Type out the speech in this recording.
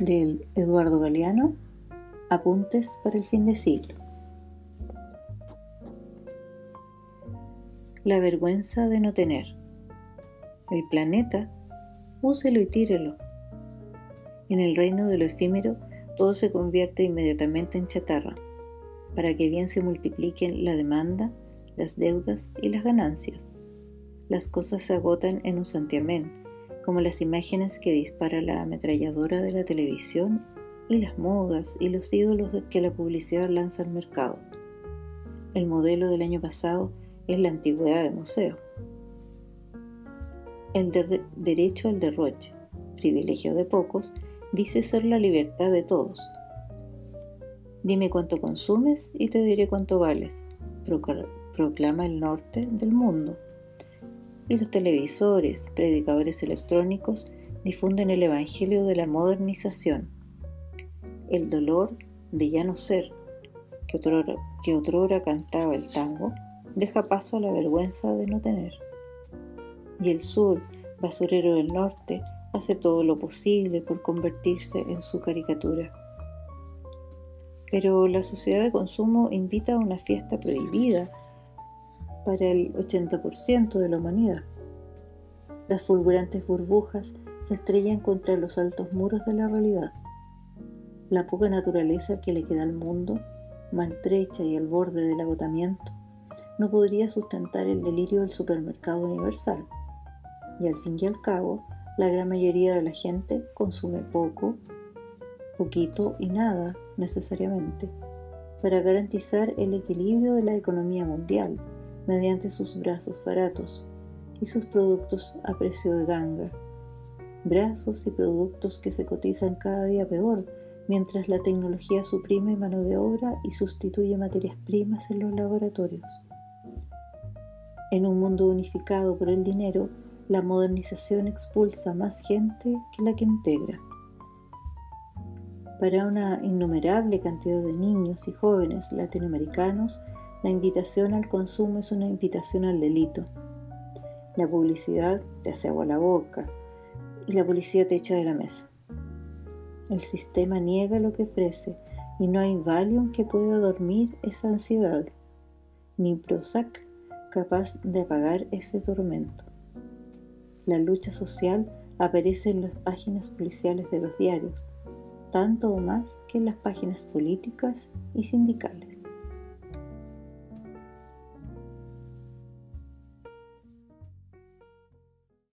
del Eduardo Galeano, Apuntes para el fin de siglo. La vergüenza de no tener. El planeta, úselo y tírelo. En el reino de lo efímero, todo se convierte inmediatamente en chatarra, para que bien se multipliquen la demanda, las deudas y las ganancias. Las cosas se agotan en un santiamén, como las imágenes que dispara la ametralladora de la televisión y las modas y los ídolos que la publicidad lanza al mercado. El modelo del año pasado es la antigüedad de museo. El derecho al derroche, privilegio de pocos, dice ser la libertad de todos. Dime cuánto consumes y te diré cuánto vales, proclama el norte del mundo y los televisores, predicadores electrónicos difunden el Evangelio de la modernización, el dolor de ya no ser, que otrora, que cantaba el tango, deja paso a la vergüenza de no tener. Y el sur, basurero del norte, hace todo lo posible por convertirse en su caricatura. Pero la sociedad de consumo invita a una fiesta prohibida para el 80% de la humanidad. Las fulgurantes burbujas se estrellan contra los altos muros de la realidad. La poca naturaleza que le queda al mundo, maltrecha y al borde del agotamiento, no podría sustentar el delirio del supermercado universal. Y al fin y al cabo, la gran mayoría de la gente consume poco, poquito y nada necesariamente, para garantizar el equilibrio de la economía mundial mediante sus brazos baratos y sus productos a precio de ganga. Brazos y productos que se cotizan cada día peor, mientras la tecnología suprime mano de obra y sustituye materias primas en los laboratorios. En un mundo unificado por el dinero, la modernización expulsa más gente que la que integra. Para una innumerable cantidad de niños y jóvenes latinoamericanos, la invitación al consumo es una invitación al delito. La publicidad te hace agua la boca y la policía te echa de la mesa. El sistema niega lo que ofrece y no hay Valium que pueda dormir esa ansiedad, ni Prozac capaz de apagar ese tormento. La lucha social aparece en las páginas policiales de los diarios, tanto o más que en las páginas políticas y sindicales.